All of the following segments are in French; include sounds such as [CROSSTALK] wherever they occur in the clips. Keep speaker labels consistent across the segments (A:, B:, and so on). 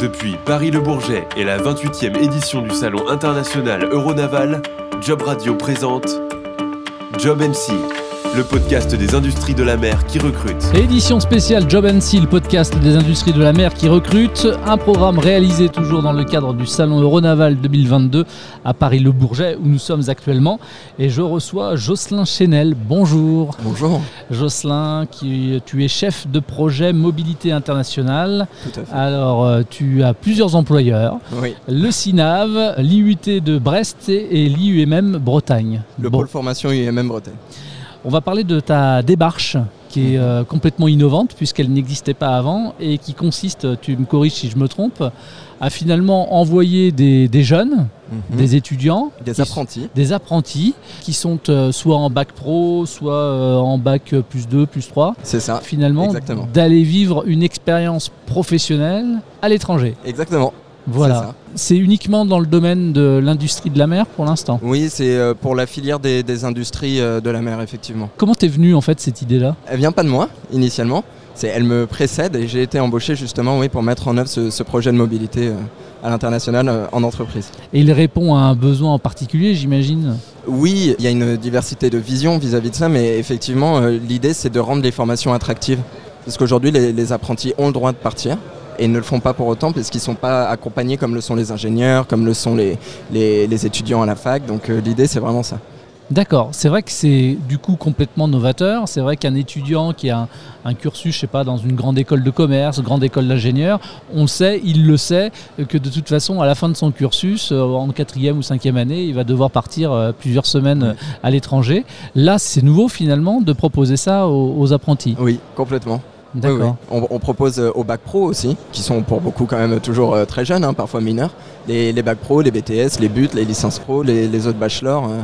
A: Depuis Paris-Le Bourget et la 28e édition du Salon international Euronaval, Job Radio présente Job MC, le podcast des industries de la mer qui recrute.
B: Édition spéciale Job Seal, podcast des industries de la mer qui recrute. Un programme réalisé toujours dans le cadre du Salon Euronaval 2022 à Paris-Le Bourget où nous sommes actuellement. Et je reçois Jocelyn Chenel. Bonjour.
C: Bonjour.
B: Jocelyn, qui, tu es chef de projet mobilité internationale.
C: Tout à fait.
B: Alors, euh, tu as plusieurs employeurs.
C: Oui.
B: Le CINAV, l'IUT de Brest et l'IUMM Bretagne.
C: Le
B: Bon.
C: pôle formation UMM Bretagne.
B: On va parler de ta démarche qui est euh, complètement innovante puisqu'elle n'existait pas avant et qui consiste, tu me corriges si je me trompe, à finalement envoyer des, des jeunes,
C: Mhm.
B: des étudiants,
C: Des
B: qui-
C: apprentis.
B: des apprentis qui sont euh, soit en bac pro, soit euh, en bac plus 2, plus 3,
C: C'est ça.
B: finalement d'aller vivre une expérience professionnelle à l'étranger.
C: Exactement.
B: Voilà. C'est uniquement dans le domaine de l'industrie de la mer pour l'instant?
C: Oui, c'est euh, pour la filière des, des industries euh, de la mer, effectivement.
B: Comment t'es venu en fait cette idée-là?
C: Elle vient pas de moi, initialement. C'est, elle me précède et j'ai été embauché justement oui, pour mettre en œuvre ce, ce projet de mobilité euh, à l'international en entreprise.
B: Et il répond à un besoin en particulier, j'imagine?
C: Oui, il y a une diversité de visions vis-à-vis de ça, mais effectivement, l'idée c'est de rendre les formations attractives. Parce qu'aujourd'hui, les, les apprentis ont le droit de partir et ne le font pas pour autant parce qu'ils ne sont pas accompagnés comme le sont les ingénieurs, comme le sont les, les- les étudiants à la fac. Donc euh, l'idée c'est vraiment ça.
B: D'accord, c'est vrai que c'est du coup complètement novateur. C'est vrai qu'un étudiant qui a un, un cursus, je sais pas, dans une grande école de commerce, grande école d'ingénieur, on sait, il le sait, euh, que de toute façon, à la fin de son cursus, euh, en quatrième ou cinquième année, il va devoir partir plusieurs semaines à l'étranger. Là, c'est nouveau finalement de proposer ça aux, aux apprentis.
C: Oui, complètement. Oui,
B: D'accord.
C: oui. On, on propose euh, au bac pro aussi, qui sont pour beaucoup quand même toujours euh, très jeunes, hein, parfois mineurs, les, les bacs pro, les BTS, les BUT, les licences pro, les, les autres bachelors. euh,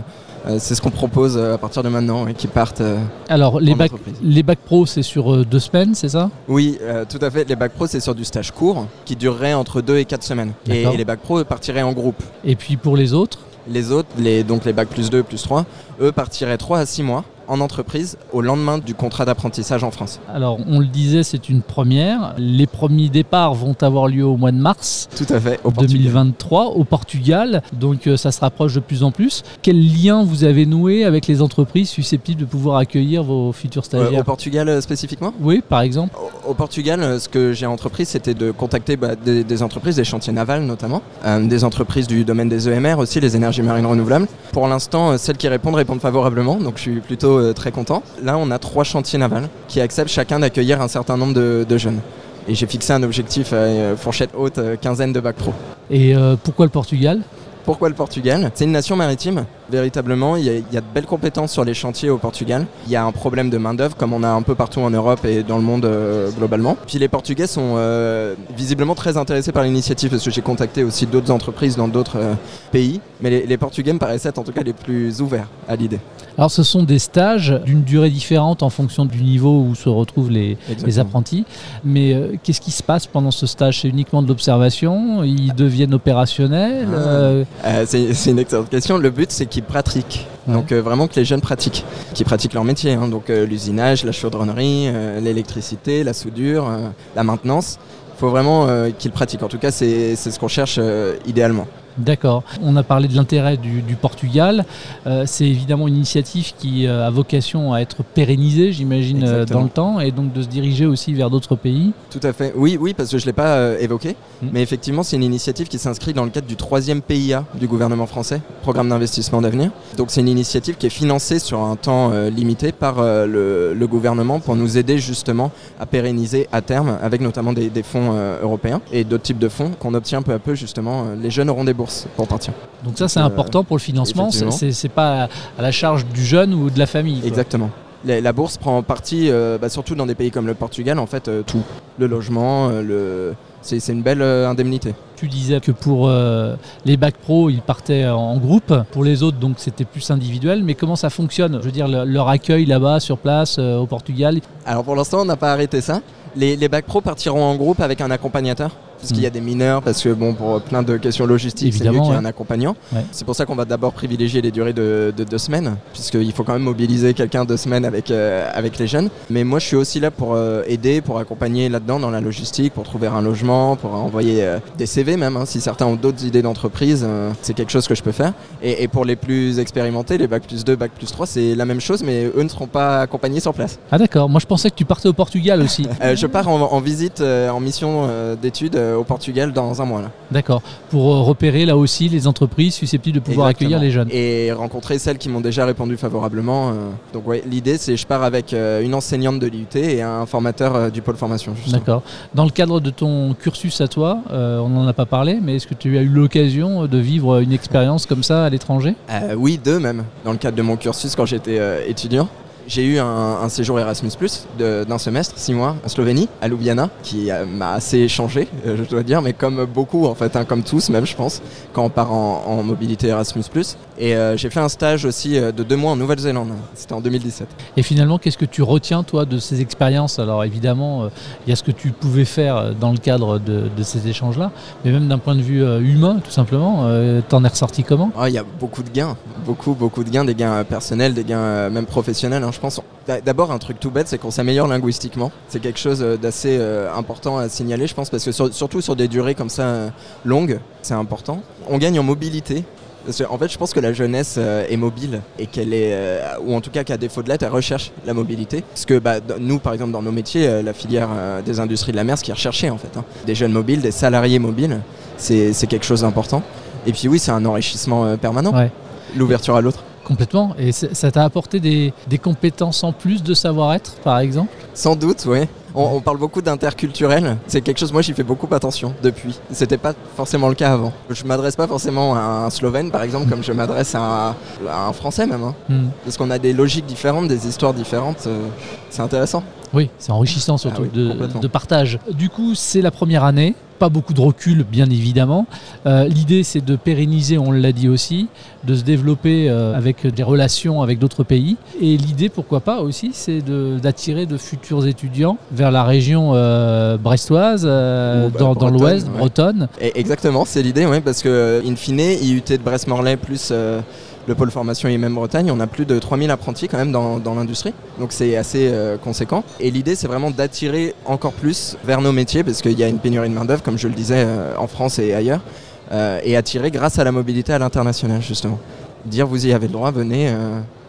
C: euh, c'est ce qu'on propose à partir de maintenant et qui partent. euh,
B: Alors, les bacs, les bacs pro, c'est sur euh, deux semaines, c'est ça?
C: Oui, tout à fait. Les bacs pro, c'est sur du stage court qui durerait entre 2 et 4 semaines. Et, les bacs pro eux, partiraient en groupe.
B: Et puis pour les autres?
C: Les autres, les, donc les bacs plus 2, plus 3, eux partiraient 3 à 6 mois en entreprise au lendemain du contrat d'apprentissage en France.
B: Alors, on le disait, c'est une première. Les premiers départs vont avoir lieu au mois de mars.
C: Tout à fait, au Portugal.
B: 2023 au Portugal, donc euh, ça se rapproche de plus en plus. Quel lien vous avez noué avec les entreprises susceptibles de pouvoir accueillir vos futurs
C: Euh,
B: stagiaires
C: au Portugal euh, spécifiquement?
B: Oui, par exemple.
C: Au- Au Portugal, ce que j'ai entrepris, c'était de contacter bah, des, des entreprises, des chantiers navals notamment, euh, des entreprises du domaine des EMR aussi, les énergies marines renouvelables. Pour l'instant, celles qui répondent répondent favorablement, donc je suis plutôt euh, très content. Là, on a trois chantiers navals qui acceptent chacun d'accueillir un certain nombre de, de jeunes. Et j'ai fixé un objectif à euh, fourchette haute, euh, quinzaine de bac pro.
B: Et euh, pourquoi le Portugal?
C: Pourquoi le Portugal? C'est une nation maritime, véritablement. Il y, a, il y a de belles compétences sur les chantiers au Portugal. Il y a un problème de main-d'œuvre, comme on a un peu partout en Europe et dans le monde euh, globalement. Puis les Portugais sont euh, visiblement très intéressés par l'initiative, parce que j'ai contacté aussi d'autres entreprises dans d'autres euh, pays. Mais les, les Portugais me paraissaient être en tout cas les plus ouverts à l'idée.
B: Alors ce sont des stages d'une durée différente en fonction du niveau où se retrouvent les, apprentis. Mais euh, qu'est-ce qui se passe pendant ce stage? C'est uniquement de l'observation? Ils deviennent opérationnels?
C: Ah. c'est c'est une excellente question. Le but, c'est qu'ils pratiquent.
B: Ouais.
C: Donc euh, vraiment que les jeunes pratiquent, qu'ils pratiquent leur métier. hein. Donc euh, l'usinage, la chaudronnerie, euh, l'électricité, la soudure, la maintenance. Il faut vraiment qu'ils pratiquent. En tout cas, c'est c'est ce qu'on cherche idéalement.
B: D'accord. On a parlé de l'intérêt du, du Portugal. Euh, c'est évidemment une initiative qui euh, a vocation à être pérennisée, j'imagine, euh, dans le temps, et donc de se diriger aussi vers d'autres pays.
C: Tout à fait. Oui, oui, parce que je ne l'ai pas évoqué.
B: Mm.
C: Mais effectivement, c'est une initiative qui s'inscrit dans le cadre du troisième PIA du gouvernement français, Programme d'investissement d'avenir. Donc c'est une initiative qui est financée sur un temps limité par le, le gouvernement pour nous aider justement à pérenniser à terme, avec notamment des, des fonds européens et d'autres types de fonds qu'on obtient peu à peu justement. Les jeunes auront des bourses pour partir.
B: Donc ça, c'est
C: Euh,
B: important pour le financement. C'est- pas à la charge du jeune ou de la famille. quoi.
C: Exactement. La, bourse prend en partie, euh, bah, surtout dans des pays comme le Portugal, en fait, euh, tout. Le logement, euh, le... c'est une belle indemnité.
B: Tu disais que pour les bacs pro, ils partaient en groupe. Pour les autres, donc c'était plus individuel. Mais comment ça fonctionne? Je veux dire, le- leur accueil là-bas, sur place, au Portugal?
C: Alors pour l'instant, on n'a pas arrêté ça. Les, les bacs pro partiront en groupe avec un accompagnateur Parce qu'il y a des mineurs, parce que bon, pour plein de questions logistiques, c'est mieux qu'il y ait
B: ouais.
C: un accompagnant.
B: Ouais.
C: C'est pour ça qu'on va d'abord privilégier les durées de, de deux semaines, puisqu'il faut quand même mobiliser quelqu'un deux semaines avec, euh, avec les jeunes. Mais moi, je suis aussi là pour euh, aider, pour accompagner là-dedans dans la logistique, pour trouver un logement, pour envoyer euh, des CV même. hein. Si certains ont d'autres idées d'entreprise, c'est quelque chose que je peux faire. Et, et pour les plus expérimentés, les bac plus 2, bac plus 3, c'est la même chose, mais eux ne seront pas accompagnés sur place.
B: Ah d'accord, moi je pensais que tu partais au Portugal aussi. [LAUGHS]
C: Je pars en, en visite, en mission d'études au Portugal dans un mois.
B: D'accord, pour euh, repérer là aussi les entreprises susceptibles de pouvoir
C: Exactement.
B: accueillir les jeunes.
C: Et rencontrer celles qui m'ont déjà répondu favorablement. euh. Donc ouais, l'idée c'est je pars avec euh, une enseignante de l'IUT et un formateur euh, du pôle formation.
B: D'accord. Dans le cadre de ton cursus à toi, euh, on n'en a pas parlé, mais est-ce que tu as eu l'occasion de vivre une expérience comme ça à l'étranger?
C: Euh, oui, deux même, dans le cadre de mon cursus quand j'étais euh, étudiant. J'ai eu un, un séjour Erasmus d'un semestre, six mois, en Slovénie, à Ljubljana, qui euh, m'a assez changé, euh, je dois dire, mais comme beaucoup en fait, hein, comme tous même je pense, quand on part en, en mobilité Erasmus. Et euh, j'ai fait un stage aussi de deux mois en Nouvelle-Zélande, c'était en 2017.
B: Et finalement, qu'est-ce que tu retiens toi de ces expériences? Alors évidemment, il y a ce que tu pouvais faire dans le cadre de, de ces échanges-là, mais même d'un point de vue humain, tout simplement, t'en es ressorti comment?
C: Ah, Il y a beaucoup de gains, beaucoup, beaucoup de gains, des gains personnels, des gains même professionnels. hein, je pense. D'a- D'abord, un truc tout bête, c'est qu'on s'améliore linguistiquement. C'est quelque chose euh, d'assez euh, important à signaler, je pense, parce que sur- surtout sur des durées comme ça euh, longues, c'est important. On gagne en mobilité. Parce que, en fait, je pense que la jeunesse est mobile et qu'elle est, ou en tout cas qu'à défaut de l'être, elle recherche la mobilité. Parce que bah, nous, par exemple, dans nos métiers, la filière des industries de la mer, ce qui est recherché en fait, hein. des jeunes mobiles, des salariés mobiles, c'est quelque chose d'important. Et puis oui, c'est un enrichissement permanent,
B: Ouais.
C: l'ouverture à l'autre.
B: Complètement. Et ça t'a apporté des, des compétences en plus de savoir-être, par exemple?
C: Sans doute, oui. On, on parle beaucoup d'interculturel. C'est quelque chose, moi j'y fais beaucoup attention depuis. C'était pas forcément le cas avant. Je m'adresse pas forcément à un Slovène par exemple comme je m'adresse à, un- à un Français même. hein.
B: Hmm.
C: Parce qu'on a des logiques différentes, des histoires différentes. euh, c'est intéressant.
B: Oui, c'est enrichissant surtout
C: Ah oui,
B: de, partage. Du coup, c'est la première année, pas beaucoup de recul bien évidemment. Euh, L'idée c'est de pérenniser, on l'a dit aussi, de se développer euh, avec des relations avec d'autres pays. Et l'idée, pourquoi pas aussi, c'est d'attirer de, futurs étudiants vers la région euh, brestoise,
C: bah,
B: dans, l'ouest,
C: ouais.
B: bretonne.
C: Et exactement, c'est l'idée, oui, parce que in fine, IUT de Brest-Morlaix plus le pôle formation IMM Bretagne, on a plus de 3000 apprentis quand même dans, dans l'industrie. Donc c'est assez euh, conséquent. Et l'idée, c'est vraiment d'attirer encore plus vers nos métiers, parce qu'il y a une pénurie de main-d'œuvre, comme je le disais, euh, en France et ailleurs, euh, et attirer grâce à la mobilité à l'international, justement. Dire vous y avez le droit, venez,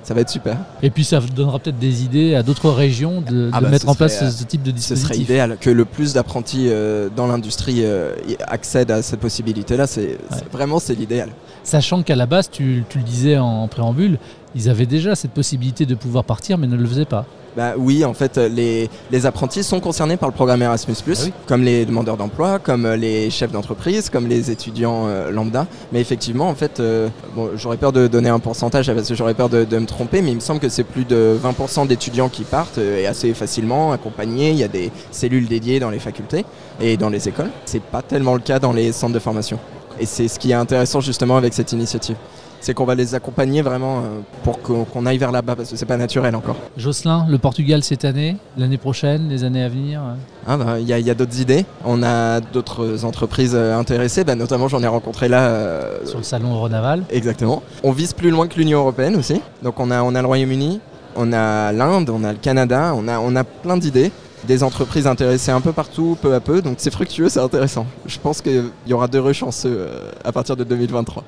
C: ça va être super.
B: Et puis ça donnera peut-être des idées à d'autres régions de,
C: Ah
B: de
C: bah,
B: mettre
C: ce
B: en place ce, ce type de
C: Ce
B: dispositif.
C: serait idéal que le plus d'apprentis euh, dans l'industrie euh, accèdent à cette possibilité-là. C'est vraiment c'est l'idéal.
B: Sachant qu'à la base, tu, tu le disais en préambule, ils avaient déjà cette possibilité de pouvoir partir, mais ne le faisaient pas.
C: Bah oui, en fait, euh, les, les apprentis sont concernés par le programme Erasmus+,
B: Ah oui.
C: comme les demandeurs d'emploi, comme euh, les chefs d'entreprise, comme les étudiants euh, lambda. Mais effectivement, en fait, euh, bon, j'aurais peur de donner un pourcentage parce que j'aurais peur de, de me tromper, mais il me semble que c'est plus de 20% d'étudiants qui partent et assez facilement accompagnés. Il y a des cellules dédiées dans les facultés et dans les écoles. C'est pas tellement le cas dans les centres de formation. Et c'est ce qui est intéressant justement avec cette initiative. C'est qu'on va les accompagner vraiment euh, pour qu'on aille vers là-bas parce que c'est pas naturel encore.
B: Jocelyn, le Portugal cette année, l'année prochaine, les années à venir euh,
C: Ah bah, Il y a, il y a d'autres idées. On a d'autres entreprises euh, intéressées. Bah, notamment, j'en ai rencontré là. euh,
B: sur le salon Euronaval.
C: exactement. On vise plus loin que l'Union européenne aussi. Donc on a, on a le Royaume-Uni, on a l'Inde, on a le Canada, on a, on a plein d'idées. Des entreprises intéressées un peu partout, peu à peu. Donc c'est fructueux, c'est intéressant. Je pense qu'il y aura d'heureux chanceux euh, à partir de 2023.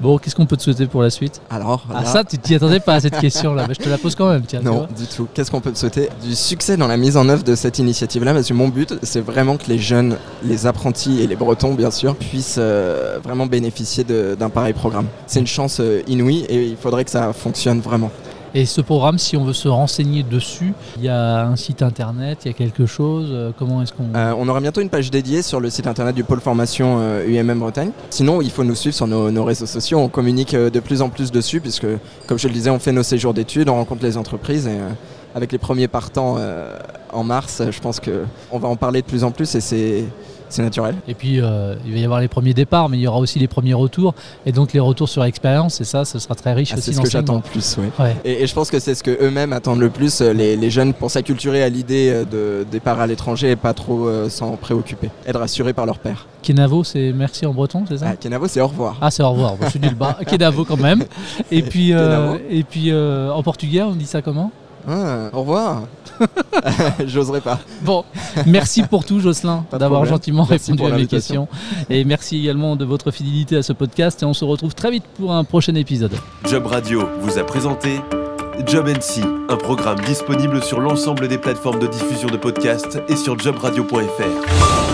B: Bon, qu'est-ce qu'on peut te souhaiter pour la suite?
C: Alors,
B: Ah ça, tu t'y attendais pas à cette question-là, mais je te la pose quand même, tiens.
C: Non, du tout. Qu'est-ce qu'on peut te souhaiter? Du succès dans la mise en œuvre de cette initiative-là, parce que mon but, c'est vraiment que les jeunes, les apprentis et les Bretons, bien sûr, puissent euh, vraiment bénéficier d'un pareil programme. C'est une chance euh, inouïe et il faudrait que ça fonctionne vraiment.
B: Et ce programme, si on veut se renseigner dessus, il y a un site internet, il y a quelque chose. euh, comment est-ce qu'on.
C: Euh, on aura bientôt une page dédiée sur le site internet du pôle formation euh, UMM Bretagne. Sinon, il faut nous suivre sur nos, réseaux sociaux. On communique euh, de plus en plus dessus, puisque, comme je le disais, on fait nos séjours d'études, on rencontre les entreprises et. avec les premiers partants en mars, je pense qu'on va en parler de plus en plus et c'est C'est naturel.
B: Et puis, euh, il va y avoir les premiers départs, mais il y aura aussi les premiers retours. Et donc, les retours sur expérience, et ça, ce sera très riche
C: Ah,
B: aussi
C: c'est ce que j'attends le plus, oui.
B: Ouais.
C: Et, et je pense que c'est ce que eux-mêmes attendent le plus, euh, les, les jeunes, pour s'acculturer à l'idée euh, de départ à l'étranger et pas trop euh, s'en préoccuper. Être rassurés par leur père.
B: Kenavo, c'est merci en breton, c'est ça?
C: Ah, Kenavo, c'est au revoir.
B: Ah, c'est au revoir. Bon, je suis nul bas. [LAUGHS] Kenavo quand même. Et puis, euh, et puis en portugais, on dit ça comment?
C: Ah, au revoir. [LAUGHS] J'oserais pas.
B: Bon, merci pour tout, Jocelyn, d'avoir gentiment
C: Merci
B: répondu à mes questions. Et merci également de votre fidélité à ce podcast. Et on se retrouve très vite pour un prochain épisode.
A: Job Radio vous a présenté Job NC, un programme disponible sur l'ensemble des plateformes de diffusion de podcasts et sur jobradio.fr.